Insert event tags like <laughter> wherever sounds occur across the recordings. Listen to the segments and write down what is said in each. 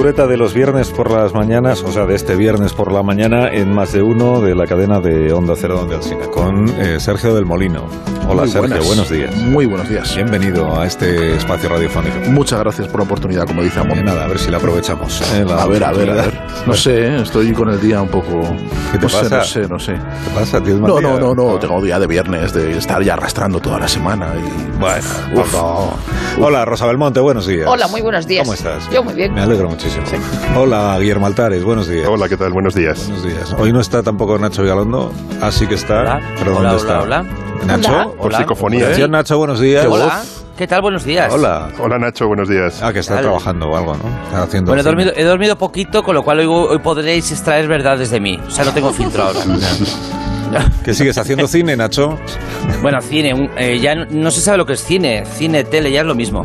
Cultureta de los viernes por las mañanas, o sea, de este viernes por la mañana en más de uno de la cadena de Onda Cero Donde Alcina, con eh, Sergio del Molino. Hola Muy Sergio, buenas. buenos días. Muy buenos días. Bienvenido a este espacio radiofónico. Muchas gracias por la oportunidad, como dice Amor. Eh, nada, a ver si la aprovechamos. eh, la A ver, a ver, a ver. No sé, ¿eh? estoy con el día un poco... ¿Qué te no sé, pasa? no sé, no sé. ¿Qué pasa? ¿Tienes No, no, no, no, tengo día de viernes, de estar ya arrastrando toda la semana y... Bueno, Uf. no. Hola, Rosa Belmonte, buenos días. Hola, muy buenos días. ¿Cómo estás? Yo muy bien. Me alegro muchísimo. Hola, Guillermo Altares, buenos días. Hola, ¿qué tal? Buenos días. Buenos días. Hoy no está tampoco Nacho Vigalondo, así que está. Hola. ¿Pero Hola, dónde hola, está? hola. Nacho. Hola. Por Hola. psicofonía. ¿eh? Nacho, buenos días. Hola. ¿Qué tal? Buenos días. Hola. Hola, Nacho, buenos días. Ah, que está Dale. trabajando o algo, ¿no? Está haciendo Bueno, he dormido, he dormido poquito, con lo cual hoy, hoy podréis extraer verdades de mí. O sea, no tengo filtro ahora. <laughs> ¿Que sigues haciendo cine, Nacho? Bueno, cine, un- eh, ya no, no se sabe lo que es cine. Cine, tele, ya es lo mismo.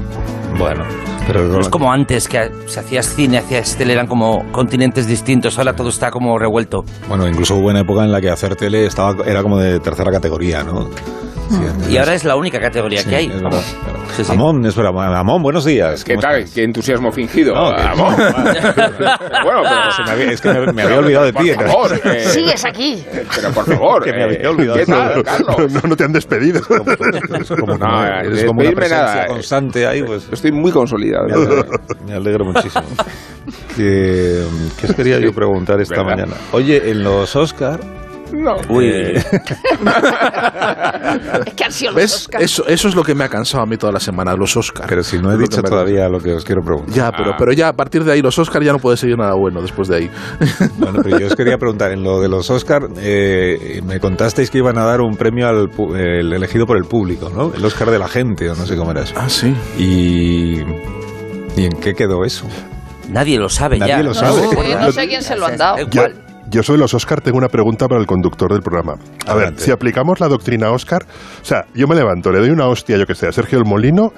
Bueno, pero No es como antes, que se hacías cine, hacías tele, eran como continentes distintos. Ahora todo está como revuelto. Bueno, incluso hubo una época en la que hacer tele estaba, era como de tercera categoría, ¿no? Sí, Y ahora es la única categoría sí, que hay. es verdad. Sí, sí. Amón, espera, Amón, buenos días. ¿Qué ¿Cómo tal? estás? ¿Qué entusiasmo fingido? No, que- Vamos. <laughs> bueno, pero... Se me había- es que me, me había olvidado de ti. Por favor, <laughs> eh, Sigues aquí. Pero por favor, Que me eh, había olvidado. ¿Qué tal, Carlos? No, no te han despedido. Es como, No, una- eres como una despedirme presencia nada, eh. constante ahí, pues. Estoy muy consolidado. Me alegro, me alegro muchísimo. <laughs> ¿Qué, qué os quería yo preguntar esta ¿Verdad? mañana? Oye, en los Oscar... No. Uy, eh, <laughs> Es que han sido los ¿Ves? Oscars. Eso, eso es lo que me ha cansado a mí toda la semana, los Oscars. pero si no he dicho todavía lo que os quiero preguntar. Ya, pero, Ah. pero ya a partir de ahí los Oscars ya no puede seguir nada bueno después de ahí. <laughs> Bueno, pero yo os quería preguntar, en lo de los Oscar, eh, me contasteis que iban a dar un premio al pu- el elegido por el público, ¿no? El Oscar de la gente, o no sé cómo era eso. Ah, sí. Y... ¿Y en qué quedó eso? nadie lo sabe Nadie ya. lo No sabe. sé, no sé a quién se lo han dado. Yo. Yo sobre los Oscar tengo una pregunta para el conductor del programa. A Adelante. ver, si aplicamos la doctrina Oscar, o sea, yo me levanto, le doy una hostia, yo que sé, a Sergio el Molino,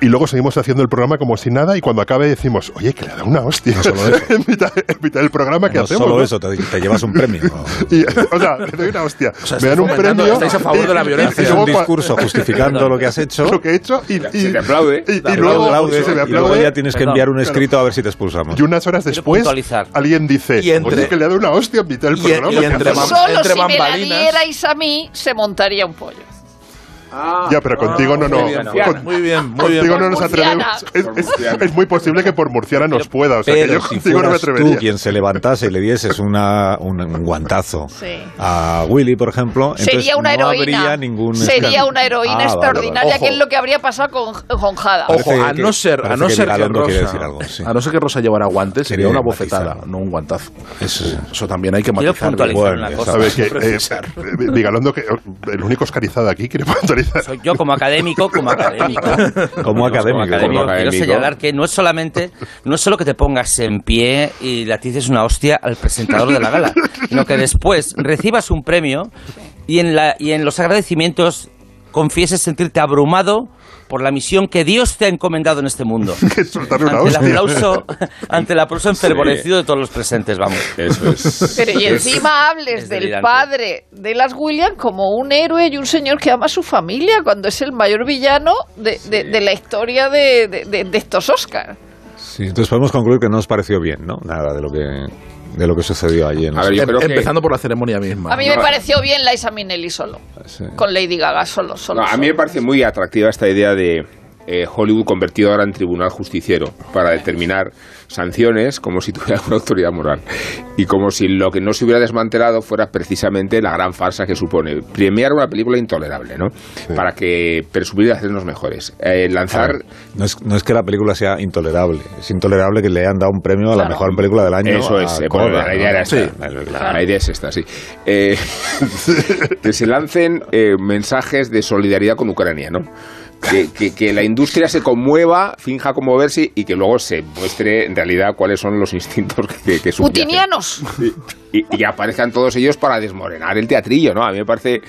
y luego seguimos haciendo el programa como si nada, y cuando acabe decimos, oye, que le da una hostia. No solo eso. <laughs> en, mitad, en mitad del programa que no hacemos. solo ¿no? eso, te, te llevas un premio. <laughs> o sea, le doy una hostia. sea, me dan un premio. estáis a favor de la y- violencia. y Es un discurso justificando lo que has hecho. lo que he hecho y, y- Se aplaude. y, luego aplaudes, se me y luego aplaude ya tienes que enviar un claro. escrito a ver si te expulsamos. y unas horas después alguien dice oye que le ha dado una hostia en mitad del Y- programa y ¿qué entre hacemos?". mam- Solo entre si me la bambalinas. dierais a mí, se montaría un pollo. Ya pero contigo no no muy bien, Con- Muy bien, muy bien. contigo no nos atrevemos es, es- es muy posible que por murciana nos pueda o sea que Pero yo si contigo no me fueras tú atrevería quien se levantase y le dieses una, un, un guantazo Sí. a Willy, por ejemplo, entonces Sería una no heroína. habría ningún Sería escándalo. una heroína Ah, vale, vale. extraordinaria, Ojo. que es lo que habría pasado con, con Jada. Ojo, Parece a que- no ser, a no que ser que quiere Rosa, decir algo, sí. a no ser que Rosa llevara guantes, sería una bofetada, matizar. no un guantazo. Eso. Eso también hay que matizar. Bueno, una ya cosa. a ver que eh, Vigalondo que el único oscarizado aquí quiere puntualizar Soy yo como académico, como académico. <laughs> Como académico. académico, Como quiero académico. señalar que no es solamente, no es solo que te pongas en pie y le atices una hostia al presentador de la gala, sino que después recibas un premio y en, la, y en los agradecimientos confieses sentirte abrumado por la misión que Dios te ha encomendado en este mundo. <laughs> <laughs> Ante el aplauso, ante el aplauso enfervorecido de todos los presentes, vamos. Eso es. Pero y encima hables es del delirante. padre de las Williams como un héroe y un señor que ama a su familia cuando es el mayor villano de, de- de la historia de, de- de- de estos Oscars. Sí, entonces podemos concluir que no os pareció bien, ¿no? Nada de lo que de lo que sucedió allí en A los- ver, yo Em- que- Empezando por la ceremonia misma. A mí me pareció bien Liza Minnelli solo, Sí. con Lady Gaga solo, solo. No, a mí me parece muy atractiva esta idea de eh, Hollywood convertido ahora en tribunal justiciero para determinar sanciones como si <laughs> tuviera una autoridad moral y como si lo que no se hubiera desmantelado fuera precisamente la gran farsa que supone premiar una película intolerable, ¿no? Para que presumir de hacernos mejores. Eh, lanzar ver, no, es, no es que la película sea intolerable, es intolerable que le hayan dado un premio a la mejor película del año. Eso es, eh, bueno, la idea ¿no? era esta. Sí, claro. La idea es esta, sí. Eh, <laughs> que se lancen eh, mensajes de solidaridad con Ucrania, ¿no? Que, que- que la industria se conmueva, finja conmoverse y que luego se muestre en realidad cuáles son los instintos que, que. Putinianos. Y, y aparezcan todos ellos para desmorenar el teatrillo, ¿no? A mí me parece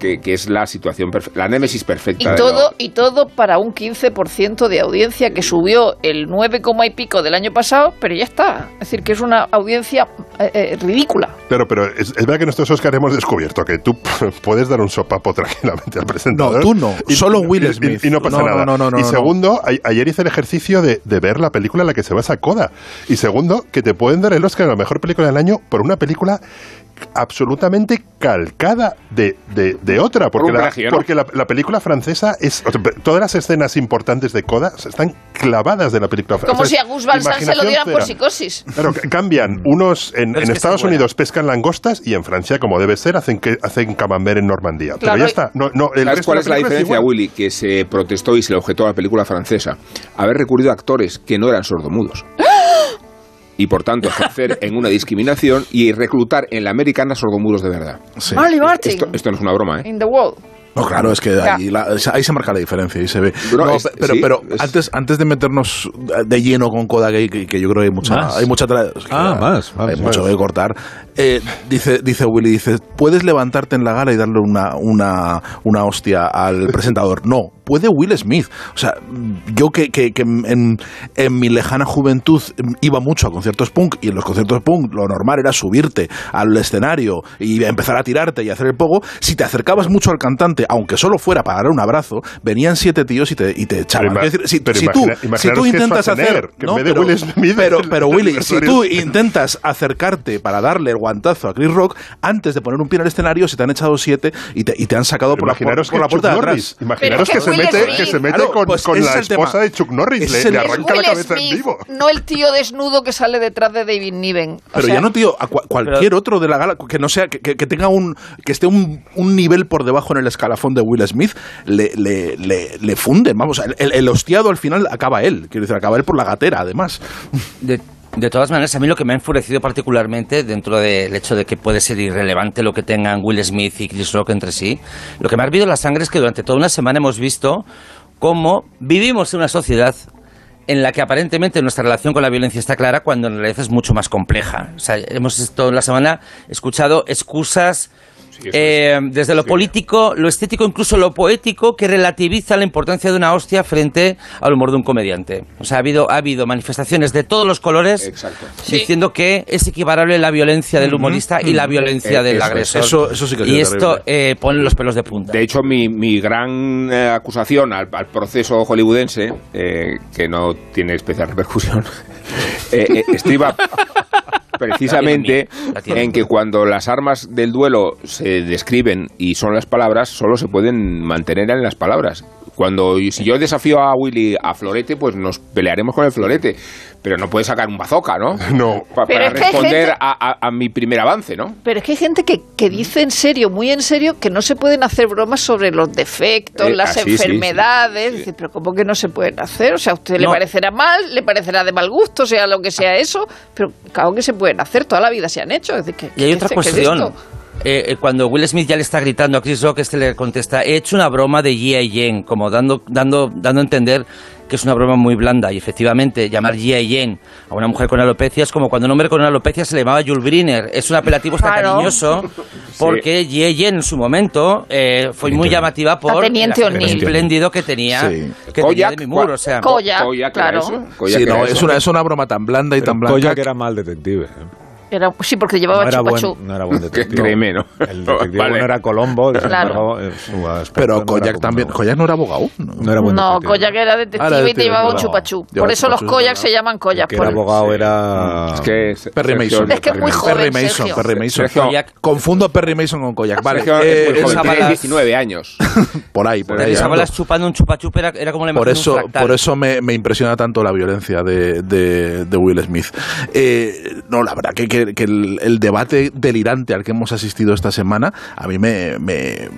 que, que es la situación, perfe- la némesis perfecta. Y de todo, lo- y todo para un 15% de audiencia que subió el 9, coma y pico del año pasado, pero ya está. Es decir, que es una audiencia eh, eh, ridícula. Claro, pero es, es verdad que nosotros, Oscar, hemos descubierto que tú <laughs> puedes dar un sopapo <laughs> tranquilamente al presentador. No, tú no, solo Will y- Smith. Y, y no pasa No, nada. no, no, no, y no, segundo, a- ayer hice el ejercicio de, de ver la película en la que se basa Coda. Y segundo, que te pueden dar el Oscar a la mejor película del año por una película absolutamente calcada de, de- de otra. Porque, la, plagio, ¿no? porque la, la película francesa es... o sea, todas las escenas importantes de Coda están clavadas de la película francesa. Como si a Gus Van Sant se lo dieran por psicosis. Claro, ca- cambian. Unos en, es Estados. Unidos pescan langostas y en Francia, como debe ser, hacen que hacen camembert en Normandía. Claro, Pero ya y- está. No, no, el ¿Sabes resto cuál de es la diferencia. Willy? Que se protestó y se le objetó a la película francesa. Haber recurrido a actores que no eran sordomudos. <laughs> Y por tanto ejercer en una discriminación y reclutar en la americana sordomudos de verdad. Sí. Esto, esto no es una broma, ¿eh? In the World. No, claro, es que ahí, la- ahí se marca la diferencia y se ve. No, es- pero sí, pero es- antes, antes de meternos de lleno con Coda Gay, que, que yo creo que hay mucha, Más. hay mucha tra- Ah, más, más, hay más. mucho que cortar. Eh, dice, dice Willy, dice, ¿puedes levantarte en la gala y darle una, una, una hostia al presentador? No, puede Will Smith. O sea, yo que, que, que en, en mi lejana juventud iba mucho a conciertos punk y en los conciertos punk lo normal era subirte al escenario y empezar a tirarte y hacer el pogo. Si te acercabas mucho al cantante, aunque solo fuera para dar un abrazo, venían siete tíos y te, y te echaban. Pero decir, si, pero si imagina- tú, si tú intentas hacer... que en no, vez de pero, Will Smith, pero, pero Willy, si tú intentas acercarte para darle el guantazo a Chris Rock, antes de poner un pie en el escenario, se te han echado siete y te, y te han sacado por la, por, por la puerta Chuck de Norris, atrás. imaginaros que, mete, que se mete Claro, con, pues con la tema. esposa de Chuck Norris, le, le arranca la cabeza en vivo. no el tío desnudo que sale detrás de David Niven. O Pero sea, ya no, tío, a cua- cualquier otro de la gala que no sea, que, que- que tenga un, que esté un, un nivel por debajo en el escalafón de Will Smith, le, le, le, le funden, vamos, el, el- el hostiado al final acaba él, quiero decir, acaba él por la gatera, además. De, de todas maneras, a mí lo que me ha enfurecido particularmente, dentro del hecho de que puede ser irrelevante lo que tengan Will Smith y Chris Rock entre sí, lo que me ha hervido la sangre es que durante toda una semana hemos visto cómo vivimos en una sociedad en la que aparentemente nuestra relación con la violencia está clara cuando en realidad es mucho más compleja. O sea, hemos toda la semana escuchado excusas eh, desde lo político, lo estético, incluso lo poético, que relativiza la importancia de una hostia frente al humor de un comediante. O sea, ha habido, ha habido manifestaciones de todos los colores Exacto. diciendo que es equiparable la violencia del humorista y la violencia Eh, del eso es. agresor. Eso- eso sí que y esto eh, pone los pelos de punta. De hecho, mi, mi gran eh, acusación al, al proceso hollywoodense, eh, que no tiene especial repercusión, <laughs> eh, eh, estriba precisamente en que cuando las armas del duelo se describen y son las palabras, solo se pueden mantener en las palabras. Cuando si yo desafío a Willy a florete, pues nos pelearemos con el florete, pero no puede sacar un bazooka, ¿no? <laughs> No. Pa- Pero para es que hay responder gente- a, a- a mi primer avance, ¿no? Pero es que hay gente que, que dice en serio, muy en serio, que no se pueden hacer bromas sobre los defectos, Eh, las ah, enfermedades. sí, sí. Dice, pero ¿cómo que no se pueden hacer? O sea, a usted le parecerá mal, le parecerá de mal gusto, sea lo que sea eso, pero claro que se pueden hacer, toda la vida se han hecho. Es decir, que- Y hay otra es cuestión. esto. Eh, eh, cuando Will Smith ya le está gritando a Chris Rock, este le contesta, he hecho una broma de G.I. Jane, como dando, dando, dando a entender que es una broma muy blanda. Y efectivamente, llamar G.I. Jane a una mujer con alopecia es como cuando un hombre con alopecia se le llamaba Jules Briner. Es un apelativo hasta Claro. cariñoso, <laughs> porque G.I. Jane en su momento eh, fue muy llamativa por el espléndido que tenía, Sí. que tenía Demi Moore. cua- O sea, Koyak, Koyak era claro. eso, Sí, no, es una, es una broma tan blanda y Pero tan blanca. Koyak era mal detective. ¿Eh? Era, sí, porque llevaba no era, chupachú. buen, no era buen <laughs> detective. Créeme, ¿no? El detective Vale. bueno era Colombo. Claro. eh, Pero no Koyak como- también. ¿Koyak no era abogado? No. No era buen No, detective. Koyak era detective Ah, era y te detective, llevaba un chupachú. Por eso los Koyak se llaman Koyak. que era el- abogado era... Es que es- Perry Mason. Es que es muy joven, Perry Mason. Perry Mason. Confundo Perry Mason con Koyak. Vale, eh, tiene balas- 19 años. <laughs> por ahí, por ahí. Teresa ando. Balas chupando un chupachup era, era como la Por eso, por eso me, me impresiona tanto la violencia de, Will Smith. Eh, no, la verdad que, que- el, el debate delirante al que hemos asistido esta semana a mí me, me,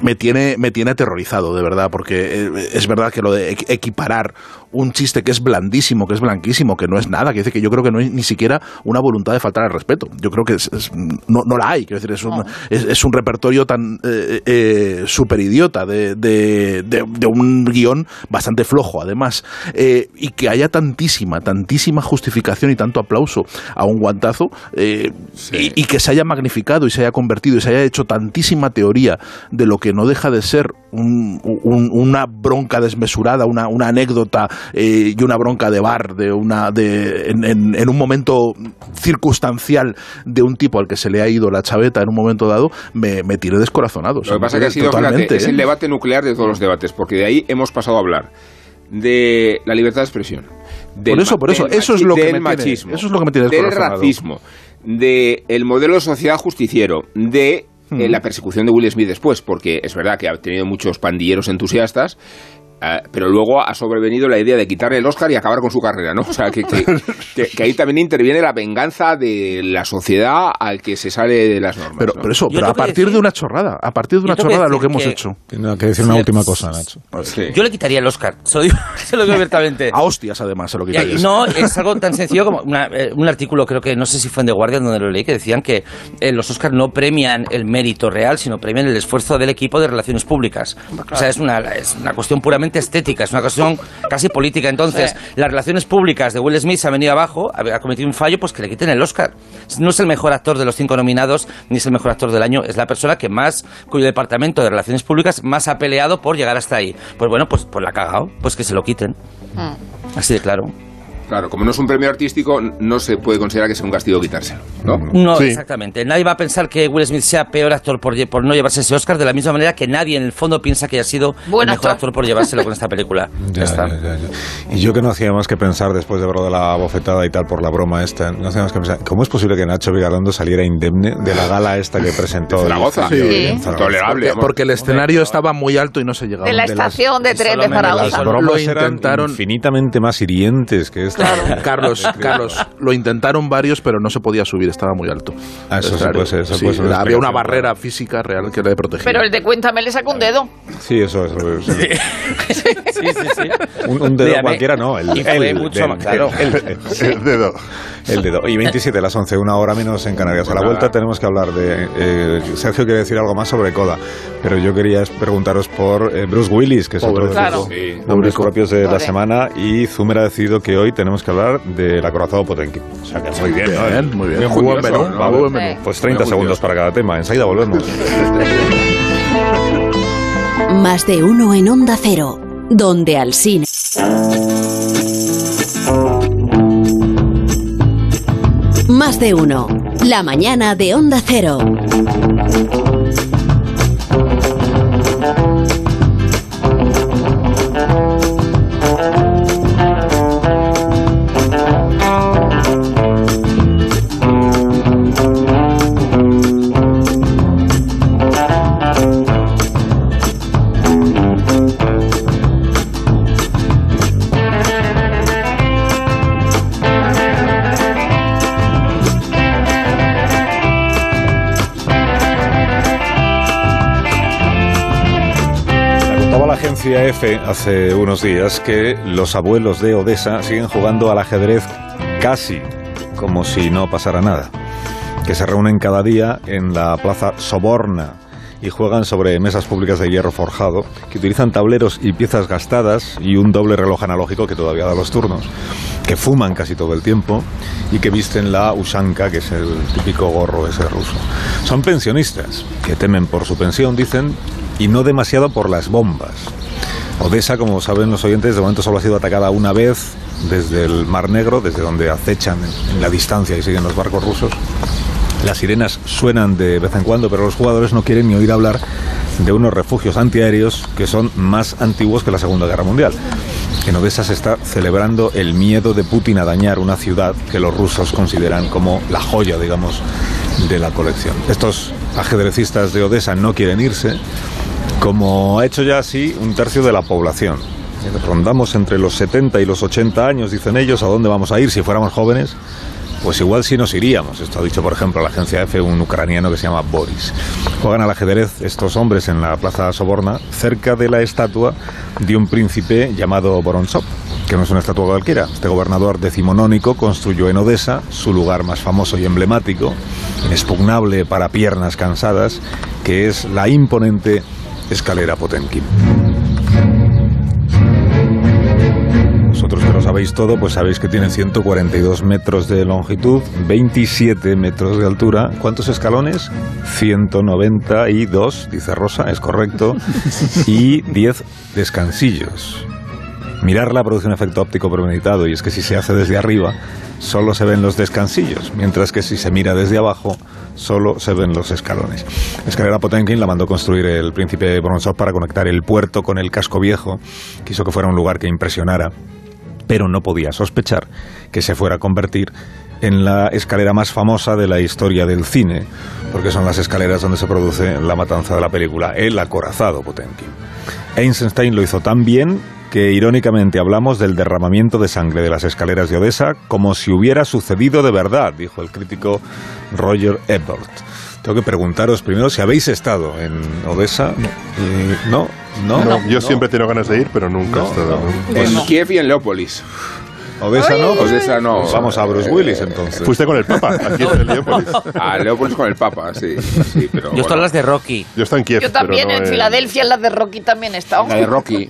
me tiene, me tiene aterrorizado, de verdad, porque eh, es verdad que lo de equ- equiparar un chiste que es blandísimo, que es blanquísimo, que no es nada, que dice que yo creo que no hay ni siquiera una voluntad de faltar al respeto. Yo creo que es- es- no, no la hay, quiero decir, es un, No. es, es un repertorio tan eh, eh, super idiota de, de- de- de un guion bastante flojo, además, Eh, y que haya tantísima, tantísima justificación y tanto aplauso a un guantazo, eh, y, y que se haya magnificado y se haya convertido y se haya hecho tantísima teoría de lo que no deja de ser un- un- una bronca desmesurada, una, una anécdota eh, y una bronca de bar, de una, de, en, en- en un momento circunstancial de un tipo al que se le ha ido la chaveta en un momento dado, me, me tiré descorazonado. O sea, Lo que pasa me es que ha sido, totalmente, fíjate, es ¿eh? el debate nuclear de todos los debates, porque de ahí hemos pasado a hablar de la libertad de expresión. del Por eso, por eso, eso es lo que me tiene- machismo, eso es lo que me tiene del racismo, del modelo de sociedad justiciero, de eh, la persecución de Will Smith después, porque es verdad que ha tenido muchos pandilleros entusiastas. Eh, pero luego ha sobrevenido la idea de quitarle el Oscar y acabar con su carrera, ¿no? O sea, que, que- que- que ahí también interviene la venganza de la sociedad al que se sale de las normas. Pero, ¿no? pero eso, pero a partir decir- de una chorrada, a partir de Yo una chorrada lo que hemos que- hecho. Tengo que decir una Sí, última cosa, Nacho. Sí. Yo le quitaría el Oscar, se lo digo, <laughs> se lo digo abiertamente. A hostias, además, se lo y no, es algo tan sencillo como una- eh, un artículo, creo que no sé si fue en The Guardian donde lo leí, que decían que eh, los Oscars no premian el mérito real, sino premian el esfuerzo del equipo de relaciones públicas. O sea, es una, es una cuestión puramente estética, es una cuestión casi política. Entonces, Sí. las relaciones públicas de Will Smith se han venido abajo, ha, ha cometido un fallo, pues que le quiten el Oscar. No es el mejor actor de los cinco nominados, ni es el mejor actor del año, es la persona que más, cuyo departamento de relaciones públicas más ha peleado por llegar hasta ahí. Pues bueno, pues, pues la ha cagado, pues que se lo quiten. Así de claro. Claro, como no es un premio artístico, no se puede considerar que sea un castigo quitárselo, ¿no? No, Sí. exactamente. Nadie va a pensar que Will Smith sea peor actor por, no llevarse ese Oscar, de la misma manera que nadie en el fondo piensa que haya sido Buen el mejor actor. actor por llevárselo con esta película. <laughs> Ya, Ya, está. ya, ya, ya. Y yo que no hacía más que pensar después de verlo de la bofetada y tal por la broma esta, no hacía más que pensar, ¿cómo es posible que Nacho Vigalondo saliera indemne de la gala esta que presentó? <laughs> De Zaragoza. el- Sí. vamos. Porque el escenario estaba muy alto y no se llegaba. De la De estación de tren de me- Las Zaragoza. Lo bromas eran intentaron- infinitamente más hirientes que Carlos, <laughs> <laughs> Carlos, lo intentaron varios, pero no se podía subir, estaba muy alto. Ah, eso sí puede ser, eso Sí, puede ser había una barrera física real que le protegía. Pero el de Cuéntame le saca un dedo. Sí, eso es. es. <laughs> Sí, sí, sí. Un, un dedo Dígame. cualquiera, no. El, Y fue el mucho del- más claro. <laughs> El, el- El dedo. el dedo. Y 27, las 11, una hora menos en Canarias. A la Pues vuelta tenemos que hablar de. eh, Sergio quiere decir algo más sobre Coda, pero yo quería preguntaros por eh, Bruce Willis, que es otro de los Claro. Sí. nombres propios de la Pobre. semana. Y Zumer ha decidido que hoy tenemos que hablar del acorazado Potenki. O sea que muy bien, ¿no? Bien, muy bien. Bien Muy buen curioso, menú, ¿no? buen Sí. Pues 30 Muy segundos para cada tema. Enseguida volvemos. Más de uno en Onda Cero, donde Alsina. Más de uno. La mañana de Onda Cero. Agencia EFE hace unos días que los abuelos de Odessa siguen jugando al ajedrez casi como si no pasara nada. Que se reúnen cada día en la plaza Soborna y juegan sobre mesas públicas de hierro forjado, que utilizan tableros y piezas gastadas y un doble reloj analógico que todavía da los turnos, que fuman casi todo el tiempo y que visten la ushanka, que es el típico gorro ese ruso. Son pensionistas que temen por su pensión, dicen, y no demasiado por las bombas. Odessa, como saben los oyentes, de momento solo ha sido atacada una vez desde el Mar Negro, desde donde acechan en, la distancia y siguen los barcos rusos. Las sirenas suenan de vez en cuando, pero los jugadores no quieren ni oír hablar de unos refugios antiaéreos que son más antiguos que la Segunda Guerra Mundial. En Odessa se está celebrando el miedo de Putin a dañar una ciudad que los rusos consideran como la joya, digamos, de la colección. Estos ajedrecistas de Odessa no quieren irse, como ha hecho ya así un tercio de la población. Rondamos entre los 70 y los 80 años, dicen ellos, ¿a dónde vamos a ir si fuéramos jóvenes? Pues igual sí nos iríamos. Esto ha dicho, por ejemplo, la agencia EFE un ucraniano que se llama Boris. Juegan al ajedrez estos hombres en la Plaza Soborna, cerca de la estatua de un príncipe llamado Vorontsov, que no es una estatua cualquiera. Este gobernador decimonónico construyó en Odessa su lugar más famoso y emblemático, inexpugnable para piernas cansadas, que es la imponente escalera Potemkin. Sabéis todo, pues sabéis que tiene 142 metros de longitud, 27 metros de altura. ¿Cuántos escalones? 192, dice Rosa, es correcto. <laughs> Y 10 descansillos. Mirarla produce un efecto óptico premeditado y es que si se hace desde arriba solo se ven los descansillos, mientras que si se mira desde abajo solo se ven los escalones. Escalera Potemkin la mandó construir el príncipe Vorontsov para conectar el puerto con el casco viejo. Quiso que fuera un lugar que impresionara, pero no podía sospechar que se fuera a convertir en la escalera más famosa de la historia del cine, porque son las escaleras donde se produce la matanza de la película, el acorazado Potemkin. Eisenstein lo hizo tan bien que irónicamente hablamos del derramamiento de sangre de las escaleras de Odessa como si hubiera sucedido de verdad, dijo el crítico Roger Ebert. Tengo que preguntaros primero si habéis estado en Odessa. Y- no, no, No, yo no. siempre tengo ganas de ir, pero nunca No, he estado. no. En Kiev y en Leópolis. Odessa no. pues Odessa no. Vamos a Bruce Willis entonces. Fuiste con el Papa, aquí en Heliópolis. A Leópolis con el Papa, sí. sí pero, Yo bueno, estoy en las de Rocky. Yo estoy en Kiev, Yo también pero no en Filadelfia, en las de Rocky también he estado. La de Rocky.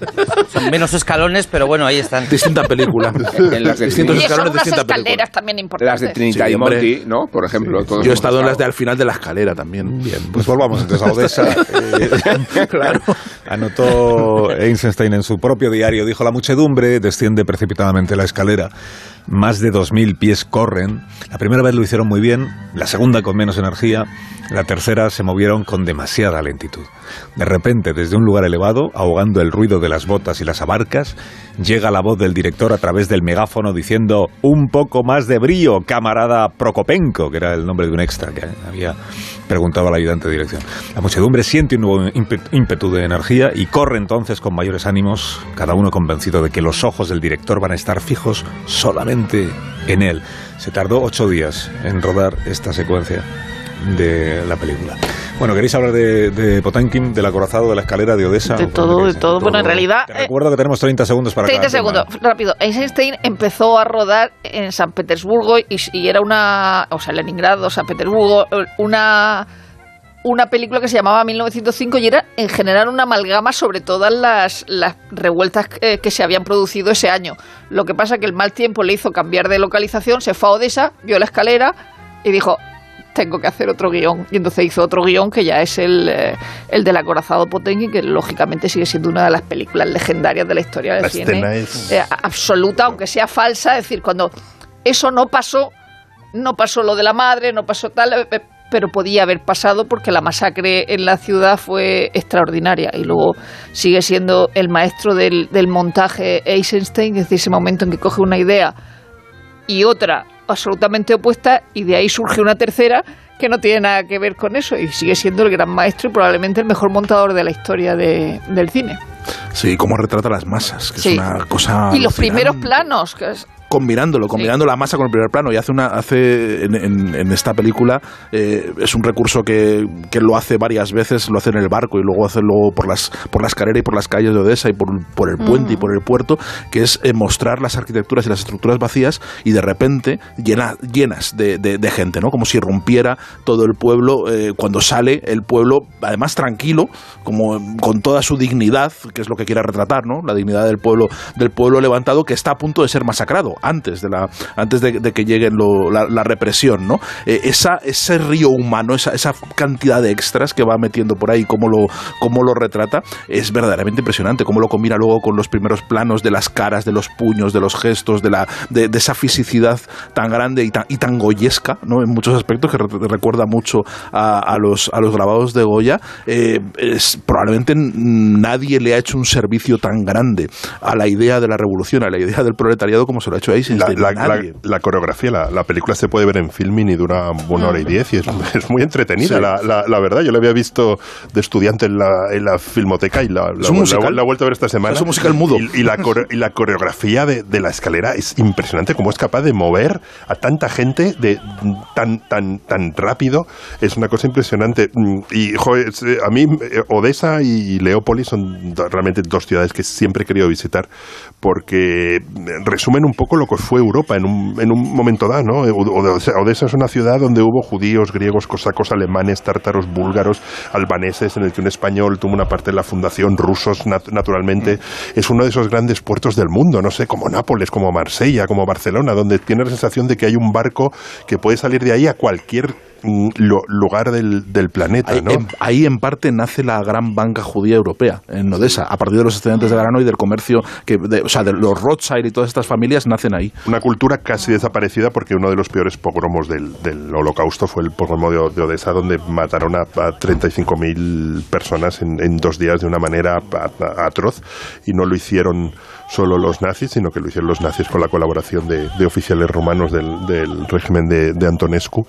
Son menos escalones, pero bueno, ahí están. Distinta película. <laughs> En las de Distintos Y son escalones, unas distinta escaleras película. también Las importantes. de Trinidad Sí, y. Monty, ¿no? Por ejemplo. todos Yo he estado en las de al final de la escalera también. Bien, pues volvamos entonces a Odessa. <laughs> Eh, <laughs> Claro. Anotó Eisenstein en su propio diario, dijo la muchedumbre desciende precipitadamente la escalera. Más de 2.000 pies corren. La primera vez lo hicieron muy bien, la segunda con menos energía, la tercera se movieron con demasiada lentitud. De repente, desde un lugar elevado, ahogando el ruido de las botas y las abarcas, llega la voz del director a través del megáfono diciendo un poco más de brío, camarada Prokopenko, que era el nombre de un extra que había preguntado al ayudante de dirección. La muchedumbre siente un nuevo ímpe- ímpetu de energía y corre entonces con mayores ánimos, cada uno convencido de que los ojos del director van a estar fijos solamente en él. Se tardó ocho días en rodar esta secuencia de la película. Bueno, ¿queréis hablar de, de Potemkin, del acorazado, de la escalera de Odessa? De ¿O todo, de todo. Bueno, en realidad, Te eh, recuerdo que tenemos 30 segundos para 30 cada tema. segundos, rápido. Eisenstein empezó a rodar en San Petersburgo y, y era una, o sea, Leningrado, San Petersburgo, una una película que se llamaba 1905 y era en general una amalgama sobre todas las, las revueltas que, que se habían producido ese año. Lo que pasa que el mal tiempo le hizo cambiar de localización, se fue a Odessa, vio la escalera y dijo, tengo que hacer otro guion. Y entonces hizo otro guion que ya es el, eh, el del acorazado Potenkin, que lógicamente sigue siendo una de las películas legendarias de la historia del cine. es- Eh, absoluta, aunque sea falsa. Es decir, cuando eso no pasó, no pasó lo de la madre, no pasó tal, eh, eh, pero podía haber pasado porque la masacre en la ciudad fue extraordinaria. Y luego sigue siendo el maestro del, del montaje Eisenstein, es decir, ese momento en que coge una idea y otra absolutamente opuesta y de ahí surge una tercera que no tiene nada que ver con eso y sigue siendo el gran maestro y probablemente el mejor montador de la historia de- del cine. Sí, cómo retrata las masas, que Sí. es una cosa. y los primeros planos, que es- combinándolo, combinando la masa con el primer plano. Y hace una, hace en, en- en esta película eh, es un recurso que, que lo hace varias veces, lo hace en el barco y luego hace luego por las por la escalera y por las calles de Odessa y por, por el puente y por el puerto, que es eh, mostrar las arquitecturas y las estructuras vacías y de repente llena- llenas de, de- de gente, ¿no? Como si rompiera todo el pueblo eh, cuando sale el pueblo, además tranquilo, como con toda su dignidad, que es lo que quiere retratar, ¿no? La dignidad del pueblo, del pueblo levantado que está a punto de ser masacrado. antes de la antes de, que llegue la, represión, ¿no? Eh, esa, ese río humano, esa, esa cantidad de extras que va metiendo por ahí, cómo lo, cómo lo retrata, es verdaderamente impresionante. Cómo lo combina luego con los primeros planos de las caras, de los puños, de los gestos, de, la, de, esa fisicidad tan grande y tan, y tan goyesca, ¿no? En muchos aspectos, que re- recuerda mucho a, los, a los grabados de Goya. Eh, probablemente nadie le ha hecho un servicio tan grande a la idea de la revolución, a la idea del proletariado como se lo ha hecho Eisenstein. La, la- la- la coreografía, la, la película se puede ver en filming y dura una hora y diez y es, es muy entretenida, Sí. la, verdad. Yo la había visto de estudiante en la, en la filmoteca y la, he vuelto a ver esta semana. Es un musical mudo. Y, y la, core- y la coreografía de, de la escalera es impresionante, cómo es capaz de mover a tanta gente de tan, tan, tan rápido. Es una cosa impresionante. Mm, Y es, eh, a mí eh, Odessa y Leópolis son do- realmente dos ciudades que siempre he querido visitar porque resumen un poco lo que fue Europa en un, en un momento dado, ¿no? Odessa, es una ciudad donde hubo judíos, griegos, cosacos, alemanes, tártaros, búlgaros, albaneses, en el que un español tuvo una parte de la fundación, rusos, nat- naturalmente. Es uno de esos grandes puertos del mundo, no sé, como Nápoles, como Marsella, como Barcelona, donde tienes la sensación de que hay un barco que puede salir de ahí a cualquier lugar del, del planeta, Ahí, ¿no? en, ahí, en parte nace la gran banca judía europea, en Odessa, a partir de los estudiantes de verano y del comercio, que, de- o sea, de los Rothschild y todas estas familias nacen ahí. Una cultura casi desaparecida porque uno de los peores pogromos del, del holocausto fue el pogromo de, de Odessa, donde mataron a, a 35.000 personas en, en dos días de una manera atroz y no lo hicieron solo los nazis, sino que lo hicieron los nazis con la colaboración de, de oficiales romanos del, del régimen de, de Antonescu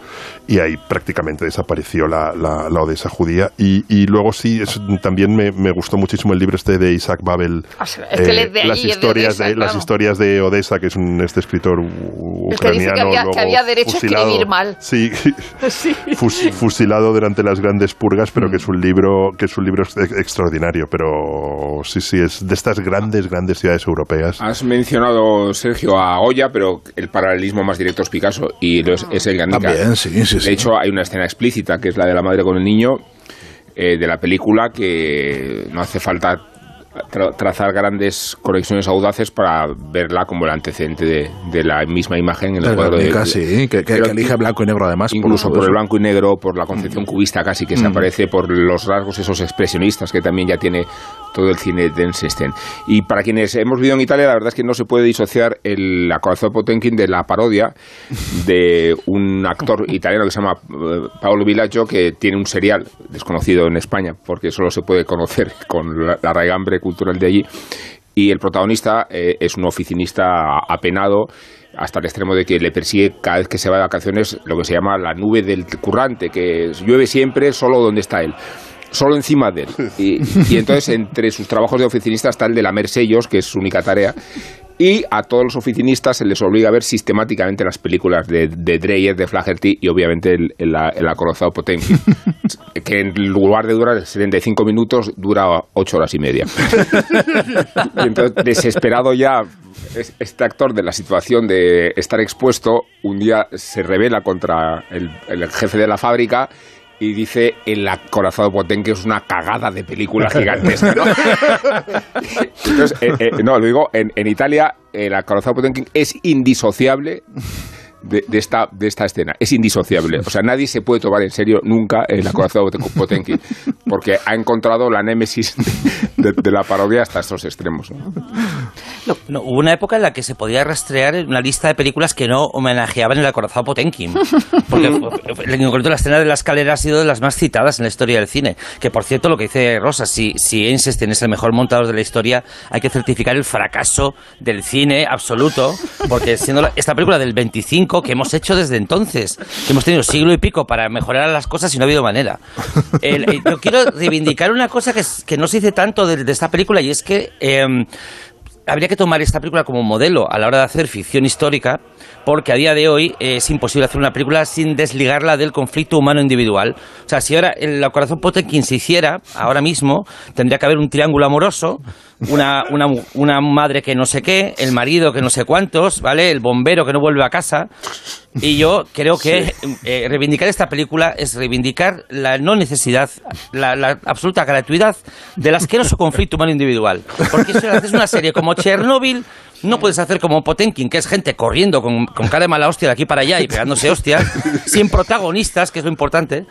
y ahí prácticamente desapareció la, la- la Odessa judía y, y luego sí, es- también me, me gustó muchísimo el libro este de Isaac Babel, Ah, es que de ahí, las de historias Odessa, de, las claro. historias de Odessa, que es un este escritor u- El que dice que ucraniano, había- que luego había derecho a fusilado. escribir mal. Sí, <laughs> Sí. fus- fusilado durante las grandes purgas, pero que es un libro que es un libro ex- extraordinario. Pero sí, sí, es de estas grandes, grandes ciudades europeas. Has mencionado, Sergio, a Goya, pero el paralelismo más directo es Picasso y lo es, es el Guernica. También, sí, sí, sí. De hecho, hay una escena explícita que es la de la madre con el niño eh, de la película que no hace falta tra- trazar grandes conexiones audaces para verla como el antecedente de, de la misma imagen en el cuadro de, sí, que, que- elige blanco y negro además. incluso por, el blanco y negro, por la concepción cubista casi que se aparece, por los rasgos esos expresionistas que también ya tiene todo el cine de Eisenstein. Y para quienes hemos vivido en Italia, la verdad es que no se puede disociar el acorazado Potemkin de la parodia de un actor <laughs> italiano que se llama eh, Paolo Villaggio, que tiene un serial desconocido en España, porque solo se puede conocer con la, la raigambre cultural de allí. Y el protagonista eh, es un oficinista apenado hasta el extremo de que le persigue cada vez que se va de vacaciones lo que se llama la nube del currante, que llueve siempre solo donde está él. Solo encima de él. Y, y entonces, entre sus trabajos de oficinista está el de lamer sellos, que es su única tarea. Y a todos los oficinistas se les obliga a ver sistemáticamente las películas de, de Dreyer, de Flaherty y obviamente el, el, el acorazado Potemkin, <laughs> que en lugar de durar 75 minutos dura 8 horas y media. <laughs> Y entonces, desesperado ya, es- este actor de la situación de estar expuesto, un día se revela contra el, el jefe de la fábrica y dice el acorazado Potemkin es una cagada de película gigantesca. ¿no? <laughs> Entonces, eh, eh, no, lo digo, en, en Italia el acorazado Potemkin es indisociable de, de esta, de esta escena. Es indisociable. O sea, nadie se puede tomar en serio nunca el acorazado Potemkin porque ha encontrado la némesis de, de la parodia hasta estos extremos. ¿no? No, hubo una época en la que se podía rastrear una lista de películas que no homenajeaban el acorazado Potemkin. Porque en concreto la escena de la escalera ha sido de las más citadas en la historia del cine. Que por cierto, lo que dice Rosa, si, si Einstein es el mejor montador de la historia, hay que certificar el fracaso del cine absoluto. Porque siendo la- esta película del 25 que hemos hecho desde entonces, que hemos tenido siglo y pico para mejorar las cosas y no ha habido manera. El- eh, yo quiero reivindicar una cosa que, que no se dice tanto de, de esta película y es que. em, habría que tomar esta película como modelo a la hora de hacer ficción histórica, porque a día de hoy eh, es imposible hacer una película sin desligarla del conflicto humano individual. O sea, si ahora el corazón Potemkin se hiciera, ahora mismo, tendría que haber un triángulo amoroso, una, una, una madre que no sé qué, el marido que no sé cuántos, ¿vale? El bombero que no vuelve a casa. Y yo creo que eh, reivindicar esta película es reivindicar la no necesidad, la, la absoluta gratuidad del asqueroso conflicto humano individual. Porque si haces una serie como Chernobyl, No puedes hacer como Potenkin, que es gente corriendo con, con cara de mala hostia de aquí para allá y pegándose hostias, sin protagonistas, que es lo importante.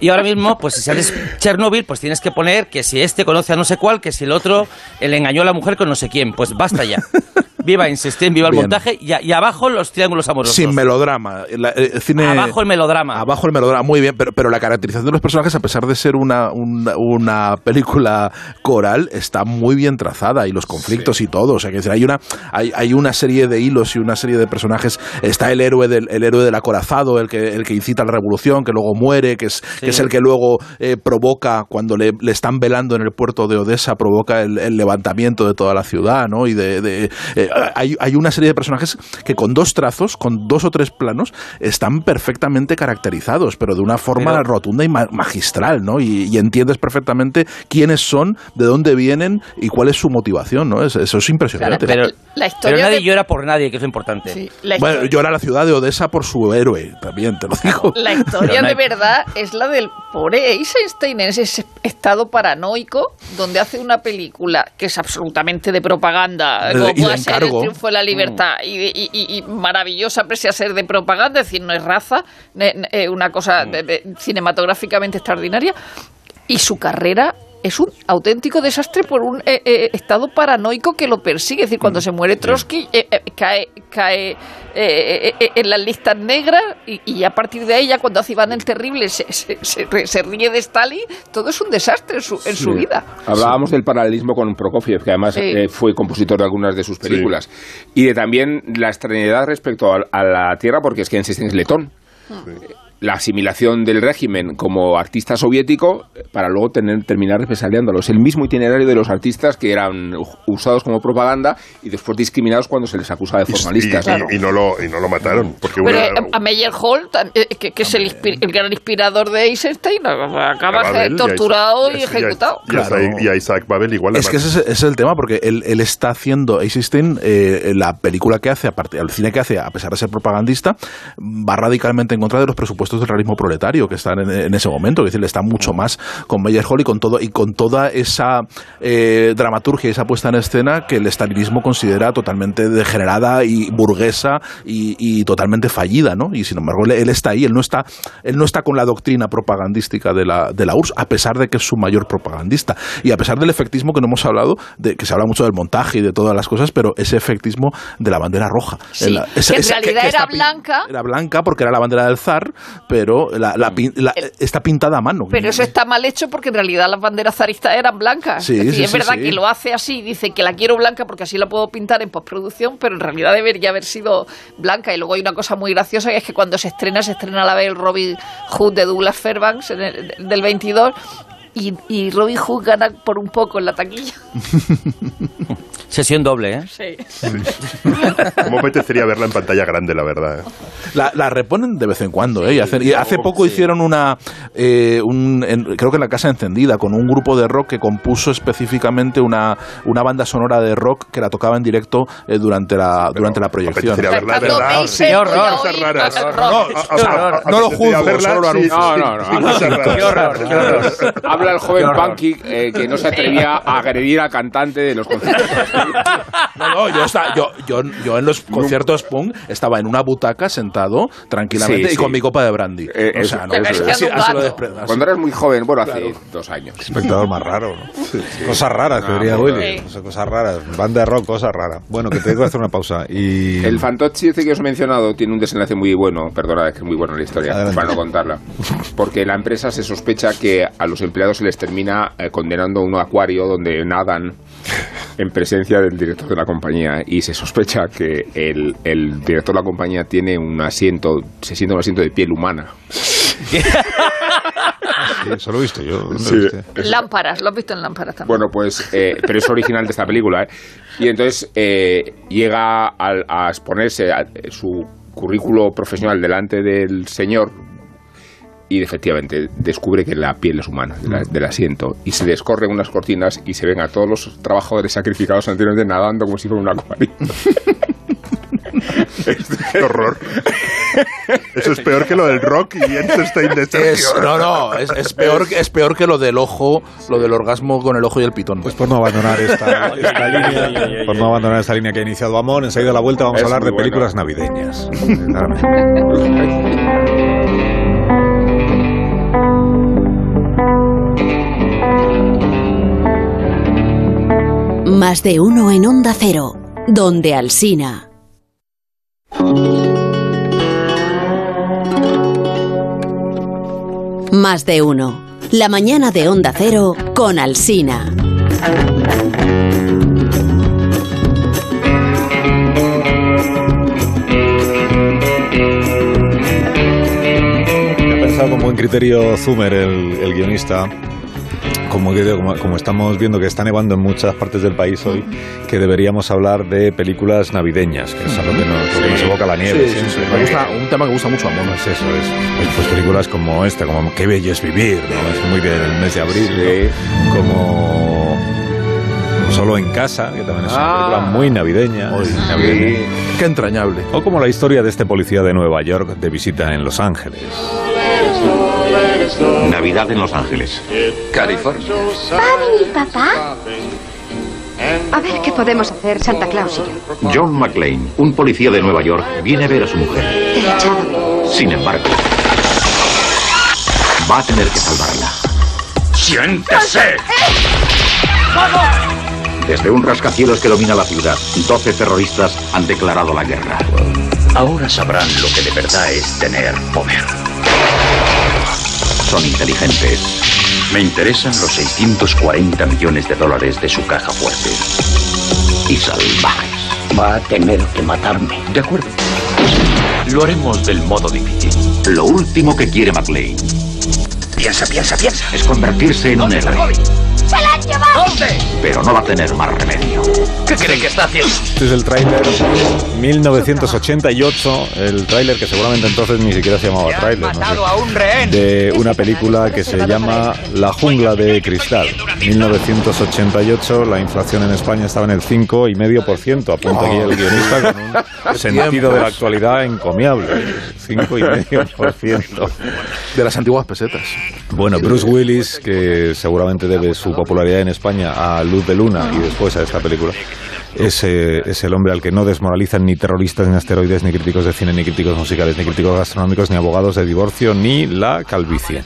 Y ahora mismo, pues si sales Chernobyl, pues tienes que poner que si este conoce a no sé cuál, que si el otro le engañó a la mujer con no sé quién. Pues basta ya. <laughs> Viva Insisten, viva el Bien. montaje y, a- y abajo los triángulos amorosos. Sin melodrama. La- eh, el cine, Abajo el melodrama. Abajo el melodrama, muy bien, pero, pero la caracterización de los personajes, a pesar de ser una, una, una película coral, está muy bien trazada y los conflictos y todo. O sea, que hay una, hay, hay una serie de hilos y una serie de personajes. Está el héroe del, el héroe del acorazado, el que, el que incita a la revolución, que luego muere, que es, que es el que luego eh, provoca, cuando le, le están velando en el puerto de Odessa, provoca el, el levantamiento de toda la ciudad, ¿no? Y de, de- eh, hay, hay una serie de personajes que con dos trazos, con dos o tres planos, están perfectamente caracterizados, pero de una forma Pero- rotunda y ma- magistral, ¿no? Y, y entiendes perfectamente quiénes son, de dónde vienen y cuál es su motivación, ¿no? Es- eso es impresionante. Pero, La historia pero nadie de- llora por nadie, que es lo importante. Sí, la, bueno, llora la ciudad de Odessa por su héroe, también te lo digo. la historia de verdad es la del pobre Eisenstein en ese estado paranoico donde hace una película que es absolutamente de propaganda, De- como y de ser El triunfo de la libertad, y, y- y- y maravillosa pese a ser de propaganda, es decir, no es raza, ne- ne- eh, una cosa de- de- cinematográficamente extraordinaria, y su carrera es un auténtico desastre por un eh, eh, estado paranoico que lo persigue. Es decir, cuando se muere Trotsky, eh, eh, cae, cae eh, eh, en las listas negras y, y a partir de ahí, ya cuando hace Iván el Terrible se, se, se- se ríe de Stalin, todo es un desastre en su, en su vida. Hablábamos del paralelismo con Prokofiev, que además Sí. eh, fue compositor de algunas de sus películas. Y de también la extrañedad respecto a, a la Tierra, porque es que Einstein es letón. La asimilación del régimen como artista soviético para luego tener, terminar represaliándolo. Es el mismo itinerario de los artistas que eran usados como propaganda y después discriminados cuando se les acusa de Y, formalistas. y- y no lo, y no lo mataron. Porque Pero una- eh, a Meyerhold, tan- eh, que, que es el, gran inspirador de Eisenstein, acaba Babel, torturado y, ejecutado. Y a, Isaac- Claro. y a Isaac Babel igual. Es que mataron. ese es, ese es el tema, porque él, él está haciendo, Eisenstein, eh, la película que hace, aparte, el cine que hace, a pesar de ser propagandista, va radicalmente en contra de los presupuestos del realismo proletario que están en, en ese momento. Es decir, está mucho más con Meyerhold y con todo y con toda esa eh, dramaturgia y esa puesta en escena que el estalinismo considera totalmente degenerada y burguesa y, y totalmente fallida, ¿no? Y sin embargo, él, él está ahí, él no está, él no está con la doctrina propagandística de la, de la URSS, a pesar de que es su mayor propagandista. Y a pesar del efectismo que no hemos hablado, de que se habla mucho del montaje y de todas las cosas, pero ese efectismo de la bandera roja. Sí, la- que en realidad era blanca. Era blanca porque era la bandera del zar, pero la, la la- está pintada a mano. Pero eso está mal hecho porque en realidad las banderas zaristas eran blancas. Sí, es decir, sí, es sí, verdad sí. que lo hace así, dice que la quiero blanca porque así la puedo pintar en postproducción, pero en realidad debería haber sido blanca. Y luego hay una cosa muy graciosa que es que cuando se estrena, se estrena a la vez el Robin Hood de Douglas Fairbanks en el- del 22 y, y Robin Hood gana por un poco en la taquilla. <laughs> Sesión doble, ¿eh? Sí. <laughs> ¿Cómo apetecería verla en pantalla grande, la verdad? eh? La, la reponen de vez en cuando, ¿eh? Y hace, y hace poco hicieron una, eh, un, en- creo que en la Casa Encendida, con un grupo de rock que compuso específicamente una, una banda sonora de rock que la tocaba en directo eh, durante, la, durante la proyección. apetecería verla, Cuando ¿verdad? Qué horror. No, lo juzgo, verla, solo lo anuncio. No, sí. no, no. Sí, cosas raras. Qué horror, qué horror. Habla el joven punky eh, que no se atrevía a agredir al cantante de los conciertos. No, no, yo, esta- yo, yo, yo en los conciertos punk estaba en una butaca sentado tranquilamente Sí, y con mi copa de brandy. Eh, o eso- sea, no, eso así, es. así, así lo Gato. desprendo. así. Cuando eras muy joven, bueno, hace dos años. espectador más raro, ¿no? Cosas raras, que diría. Willy. Sí. O sea, Cosas raras. Banda de rock, cosas raras. Bueno, que tengo que hacer una pausa. Y... El Fantocci este que os he mencionado tiene un desenlace muy bueno, perdona, es que es muy buena la historia, Adelante. para no contarla. Porque la empresa se sospecha que a los empleados se les termina eh, condenando a un acuario donde nadan en presencia del director de la compañía y se sospecha que el, el director de la compañía tiene un asiento, se siente un asiento de piel humana. Sí, eso lo he visto yo. ¿dónde Sí. lo viste? Lámparas, lo has visto en lámparas también. Bueno, pues, eh, pero es original de esta película, ¿eh? Y entonces eh, llega al- a, exponerse a- su currículo profesional delante del señor y efectivamente descubre que la piel es humana de la- del asiento y se descorren unas cortinas y se ven a todos los trabajadores sacrificados anteriormente nadando como si fuera un acuario. <laughs> Qué horror. Eso es peor que lo del rock y Einstein de Sergio. Es- no, no, es, es peor, es peor que lo del ojo, lo del orgasmo con el ojo y el pitón. Pues por no abandonar esta, <laughs> esta línea, por no abandonar esta línea que ha iniciado Amón, enseguida a la vuelta vamos a hablar de películas navideñas. <laughs> Más de uno en Onda Cero, donde Alsina. Más de uno. La mañana de Onda Cero con Alsina. Ha pensado con buen criterio Zumer, el, el guionista, como, como, como estamos viendo que está nevando en muchas partes del país hoy, que deberíamos hablar de películas navideñas, que es a lo que nos, lo que nos evoca la nieve. Sí, sí, siempre, sí. ¿no? Me gusta, un tema que gusta mucho a Mono. Pues eso es. Pues, pues películas como esta, como Qué bello es vivir, ¿no? Es muy del mes de abril, ¿no? Como Solo en casa, que también es una Ah. película muy navideña. navideña. Qué entrañable. O como la historia de este policía de Nueva York de visita en Los Ángeles. Navidad en Los Ángeles. California. ¿Va a venir papá? A ver qué podemos hacer, Santa Claus y yo. John McClane, un policía de Nueva York, viene a ver a su mujer. Sin embargo, va a tener que salvarla. ¡Siéntese! Desde un rascacielos que domina la ciudad, 12 terroristas han declarado la guerra. Ahora sabrán lo que de verdad es tener poder. Son inteligentes. Me interesan los 640 millones de dólares de su caja fuerte. Y salvajes. Va a tener que matarme. De acuerdo. Lo haremos del modo difícil. Lo último que quiere McLean. Piensa, piensa, piensa. Es convertirse en un héroe. ¡Se la han llevado! Pero no va a tener más remedio. ¿Qué cree que está haciendo? Este es el tráiler 1988, el tráiler que seguramente entonces ni siquiera se llamaba tráiler, no sé, de una película que se llama La jungla de cristal. 1988, la inflación en España estaba en el 5,5%, apunta aquí el guionista con un <laughs> sentido de la actualidad encomiable. 5,5%. De las antiguas pesetas. Bueno, Bruce Willis, que seguramente debe su popularidad en España a Luz de Luna y después a esta película, es, eh, es el hombre al que no desmoralizan ni terroristas, ni asteroides, ni críticos de cine, ni críticos musicales, ni críticos gastronómicos, ni abogados de divorcio, ni la calvicie.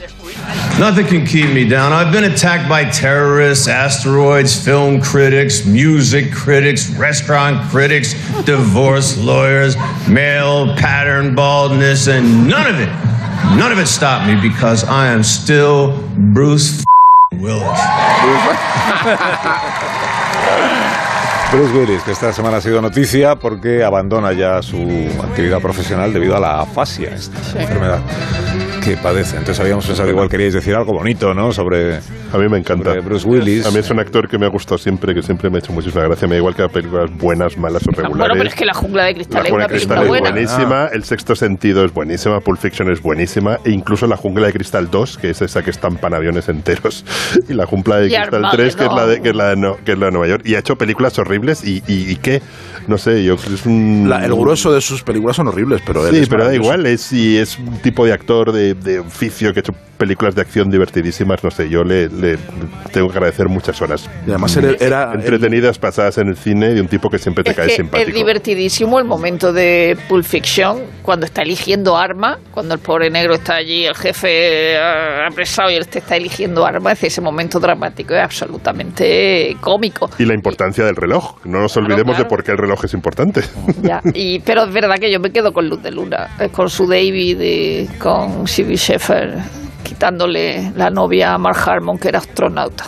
Nothing can keep me down. I've been attacked by terrorists, asteroids, film critics, music critics, restaurant critics, divorce lawyers, male pattern baldness, and none of it, none of it stopped me because I am still Bruce Willis. <laughs> Bruce Willis, que esta semana ha sido noticia porque abandona ya su actividad profesional debido a la afasia, esta enfermedad que padece. Entonces habíamos pensado igual queríais decir algo bonito, ¿no? Sobre, A mí me encanta. Bruce Willis. A mí es un actor que me ha gustado siempre, que siempre me ha hecho muchísima gracia. Me da igual que haga películas buenas, malas o regulares. Bueno, pero es que La Jungla de Cristal La es una película es buena. buenísima, El Sexto Sentido es buenísima, Pulp Fiction es buenísima, e incluso La Jungla de Cristal 2, que es esa que estampan aviones enteros, <laughs> y La Jungla de Y Cristal 3, que es, la de, que, es la de no- que es la de Nueva York. Y ha hecho películas horribles y, y, y qué, no sé, yo es un... La- el grueso de sus películas son horribles, pero él Sí, es pero da igual, es, y es un tipo de actor de, de oficio que ha hecho películas de acción divertidísimas, no sé, yo le, le tengo que agradecer muchas horas. Y además era, era- entretenidas pasadas en el cine de un tipo que siempre te Es cae que simpático. es divertidísimo el momento de Pulp Fiction, cuando está eligiendo arma, cuando el pobre negro está allí, el jefe eh, apresado y él te está eligiendo arma, es ese momento dramático, es absolutamente cómico. Y la importancia del reloj. No nos olvidemos de por qué el reloj es importante. Ya, <laughs> y, pero es verdad que yo me quedo con Luz de Luna, eh, con su David, y con Phoebe Sheffer, quitándole la novia a Mark Harmon, que era astronauta.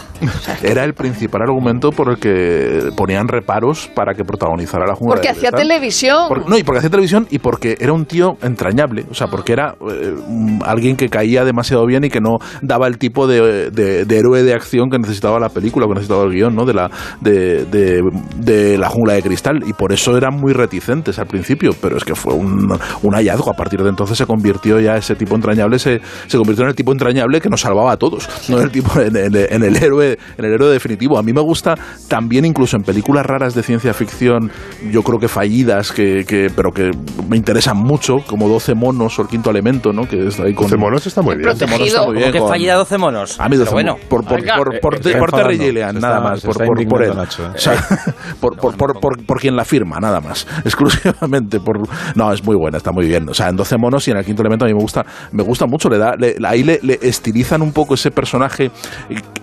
era el principal argumento por el que ponían reparos para que protagonizara la jungla Porque hacía televisión. Por- no, y porque hacía televisión y porque era un tío entrañable. O sea, porque era eh, alguien que caía demasiado bien y que no daba el tipo de, de- de héroe de acción que necesitaba la película, que necesitaba el guion, ¿no? De la, de, de- de la jungla de cristal. Y por eso eran muy reticentes al principio. Pero es que fue un, un hallazgo. A partir de entonces se convirtió ya ese tipo entrañable, se, se convirtió en el tipo entrañable que nos salvaba a todos. No en el tipo, en, el- en el héroe en el héroe definitivo. A mí me gusta también incluso en películas raras de ciencia ficción, yo creo que fallidas, que, que- pero que me interesan mucho, como 12 monos o el quinto elemento, ¿no? Que está ahí con 12 monos está muy bien. 12 monos está muy bien. que con- fallida 12 monos. a mí 12 Pero bueno. por, por, Oiga. por, por, Eh, está por Terry enfadando, Gilliam, se nada más, por, por, por indignando él. Nacho, ¿eh? O sea, <laughs> por, por, por, por, por quien la firma, nada más. <laughs> Exclusivamente por... No, es muy buena, está muy bien. O sea, en 12 monos y en el quinto elemento a mí me gusta, me gusta mucho. Le da, le- ahí le, le estilizan un poco ese personaje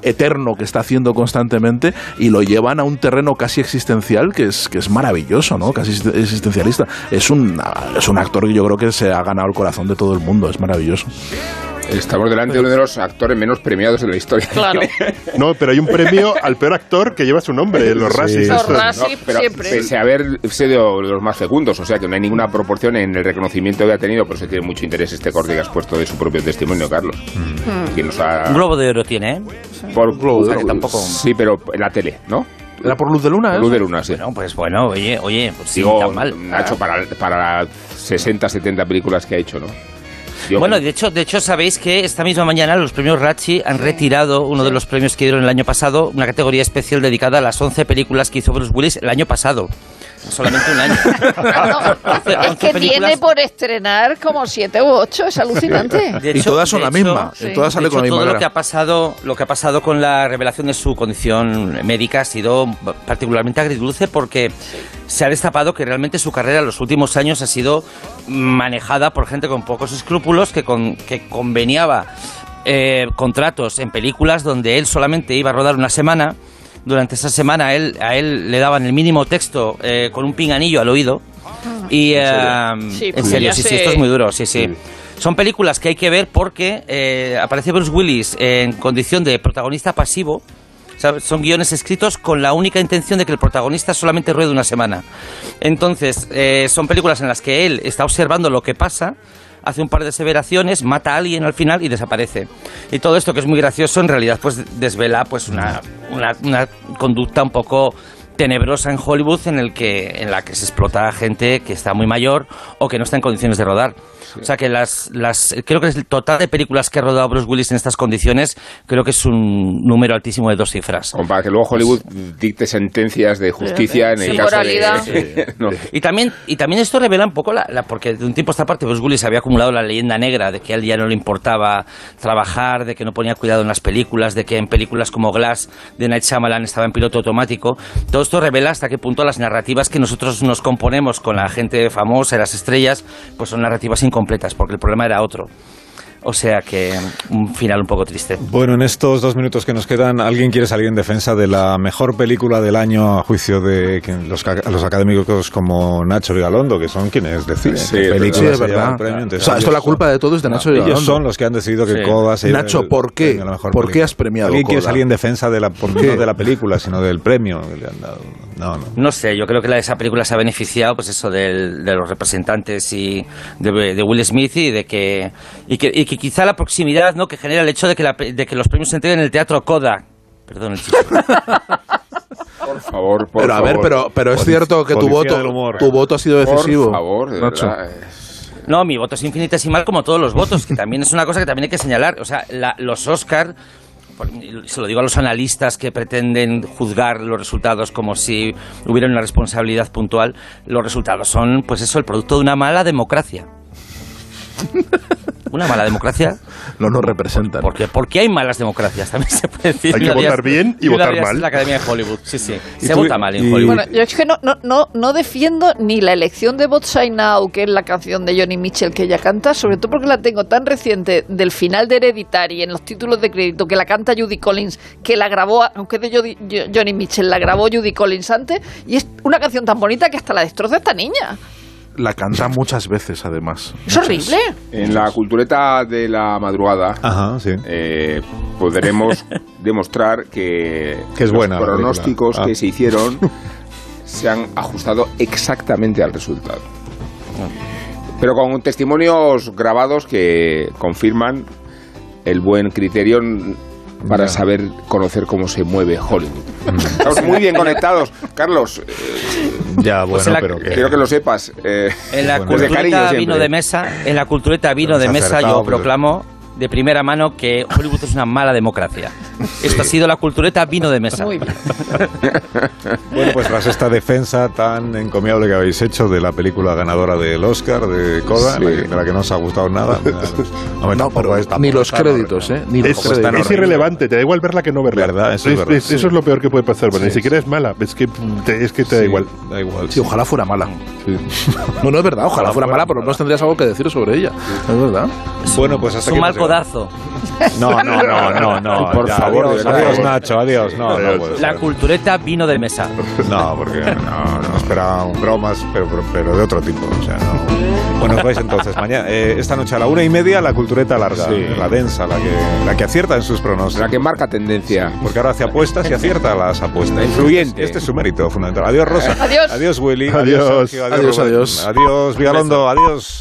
eterno que está haciendo constantemente y lo llevan a un terreno casi existencial que es, que es maravilloso, ¿no? Casi existencialista. Es un, es un actor que yo creo que se ha ganado el corazón de todo el mundo. Es maravilloso. Estamos delante de uno de los actores menos premiados de la historia. Claro. <laughs> No, pero hay un premio al peor actor que lleva su nombre, los Sí. Razzies. Los. Razzies. siempre. pese a haber sido de los más fecundos, o sea que no hay ninguna proporción en el reconocimiento que ha tenido, por eso tiene mucho interés este corte que has puesto de su propio testimonio, Carlos. Que nos ha- Un globo de oro tiene, ¿eh? por Globo de Oro. tampoco. Sí, pero en la tele, ¿no? ¿Era por Luz de Luna? Luz eso? de luna, sí. Bueno, pues bueno, oye, oye, pues sí, Digo, tan mal. Nacho, para, para 60, 70 películas que ha hecho, ¿no? Yo- Bueno, de hecho, de hecho, sabéis que esta misma mañana los premios Ratchi han retirado uno de los premios que dieron el año pasado, una categoría especial dedicada a las 11 películas que hizo Bruce Willis el año pasado. Solamente un año. <laughs> Es que películas. tiene por estrenar como siete u ocho, es alucinante. <laughs> De Y todas son de la misma, sí. y todas de salen hecho, con la misma todo lo que ha pasado, lo que ha pasado con la revelación de su condición médica ha sido particularmente agridulce porque se ha destapado que realmente su carrera en los últimos años ha sido manejada por gente con pocos escrúpulos que, con, que conveniaba eh, contratos en películas donde él solamente iba a rodar una semana. Durante esa semana a él, a él le daban el mínimo texto eh, con un pinganillo al oído. Y, eh, Sí, en serio, sí, sí, esto es muy duro, sí, sí. Son películas que hay que ver porque eh, aparece Bruce Willis en condición de protagonista pasivo. Son guiones escritos con la única intención de que el protagonista solamente ruede una semana. Entonces, eh, son películas en las que él está observando lo que pasa, hace un par de aseveraciones, mata a alguien al final y desaparece. Y todo esto, que es muy gracioso, en realidad pues desvela pues una, una, una conducta un poco tenebrosa en Hollywood en el que en la que se explota a gente que está muy mayor o que no está en condiciones de rodar. O sea que las, las creo que es el total de películas que ha rodado Bruce Willis en estas condiciones creo que es un número altísimo de dos cifras. Como para que luego Hollywood dicte sentencias de justicia en el <laughs> Sí, caso moralidad. de... no. Y también, y también esto revela un poco la, la- porque de un tiempo a esta parte Bruce Willis había acumulado la leyenda negra de que a él ya no le importaba trabajar, de que no ponía cuidado en las películas, de que en películas como Glass de Night Shyamalan estaba en piloto automático. Todo esto revela hasta qué punto las narrativas que nosotros nos componemos con la gente famosa y las estrellas, pues son narrativas incompletas, porque el problema era otro. O sea que un final un poco triste. Bueno, en estos dos minutos que nos quedan, ¿alguien quiere salir en defensa de la mejor película del año a juicio de los, ca- los académicos como Nacho Vigalondo, que son quienes deciden Sí, qué es película Sí, verdad. premio? O Entonces, sea, esto ellos la culpa son- de todo es de Nacho Ellos Vigalondo. son los que han decidido que Sí. Coda se Nacho, el ¿por qué? la mejor ¿Por qué has premiado ¿Alguien quiere Coda? salir en defensa de la, por- no de la película, sino del premio que le han dado? No, no. No sé, yo creo que la, esa película se ha beneficiado, pues eso, del- de los representantes y de, de Will Smith y de que y, que y que quizá la proximidad, ¿no? Que genera el hecho de que, la pe- de que los premios se entreguen en el teatro Kodak. Perdón, el chiste. <laughs> Por favor, por Pero a ver, pero, pero es Policía- cierto que tu voto, tu voto ha sido decisivo. Por favor, de. No, mi voto es infinitesimal como todos los votos, que también es una cosa que también hay que señalar. O sea, la- los Oscar, por- se lo digo a los analistas que pretenden juzgar los resultados como si hubiera una responsabilidad puntual, los resultados son, pues eso, el producto de una mala democracia. <laughs> Una mala democracia. <laughs> No nos representan. Porque, porque hay malas democracias, también se puede decir. Hay que votar bien y votar mal. es la Academia de Hollywood, sí, sí. ¿Y Se tú- vota mal en y- Hollywood. Bueno, yo es que no, no, no, no defiendo ni la elección de Bot Sign Now, que es la canción de Johnny Mitchell que ella canta, sobre todo porque la tengo tan reciente del final de Hereditary en los títulos de crédito que la canta Judy Collins, que la grabó, aunque es de Jody- Johnny Mitchell, la grabó Judy Collins antes, y es una canción tan bonita que hasta la destroza esta niña. La canta muchas veces, además. Es horrible. En la cultureta de la madrugada Ajá, sí. eh, podremos <laughs> demostrar que Que es los pronósticos Ah. que se hicieron <laughs> se han ajustado exactamente al resultado. Pero con testimonios grabados que confirman el buen criterio para saber conocer cómo se mueve Hollywood. Estamos muy bien conectados. Carlos, eh, <laughs> Ya, bueno, Pues la- pero que... quiero que lo sepas. eh, En la <laughs> Bueno, cultureta cariño siempre. vino de mesa, en la cultureta vino de mesa, acertado, yo proclamo de primera mano que Hollywood es una mala democracia. Esto ha sido la cultureta vino de mesa. Muy bien. <laughs> Bueno, pues tras esta defensa tan encomiable que habéis hecho de la película ganadora del Oscar de Coda, Sí. de la que no os ha gustado nada. No, pero es- ni los créditos. ¿eh? Ni los Es, créditos. irrelevante, te da igual verla que no verla. ¿Verdad? Eso es verdad, Eso sí. es lo peor que puede pasar, pero ni Sí. siquiera es mala, es que te, es que te da Sí, igual. Da igual. Sí, ojalá fuera mala. No, no es verdad, ojalá fuera mala, pero no tendrías algo que decir sobre ella. Es verdad. Bueno, pues hasta Es un mal codazo. No, no, no, no, no. <laughs> Por ya, favor, adiós, de verdad. adiós, Nacho, adiós. No, no Adiós. puede La cultureta vino de mesa. No, porque no, no esperaba bromas, pero, pero, pero de otro tipo. O sea, no. Bueno, vais entonces mañana. eh, esta noche a la una y media la cultureta larga, Sí. la densa, la que, la que acierta en sus pronósticos. La que marca tendencia. Porque ahora hace apuestas y acierta las apuestas. Influyente. Este es su mérito fundamental. Adiós, Rosa. Adiós. Adiós, Willy. Adiós. Sergio. Adiós, Rubén. adiós. Adiós, Vigalondo. Adiós.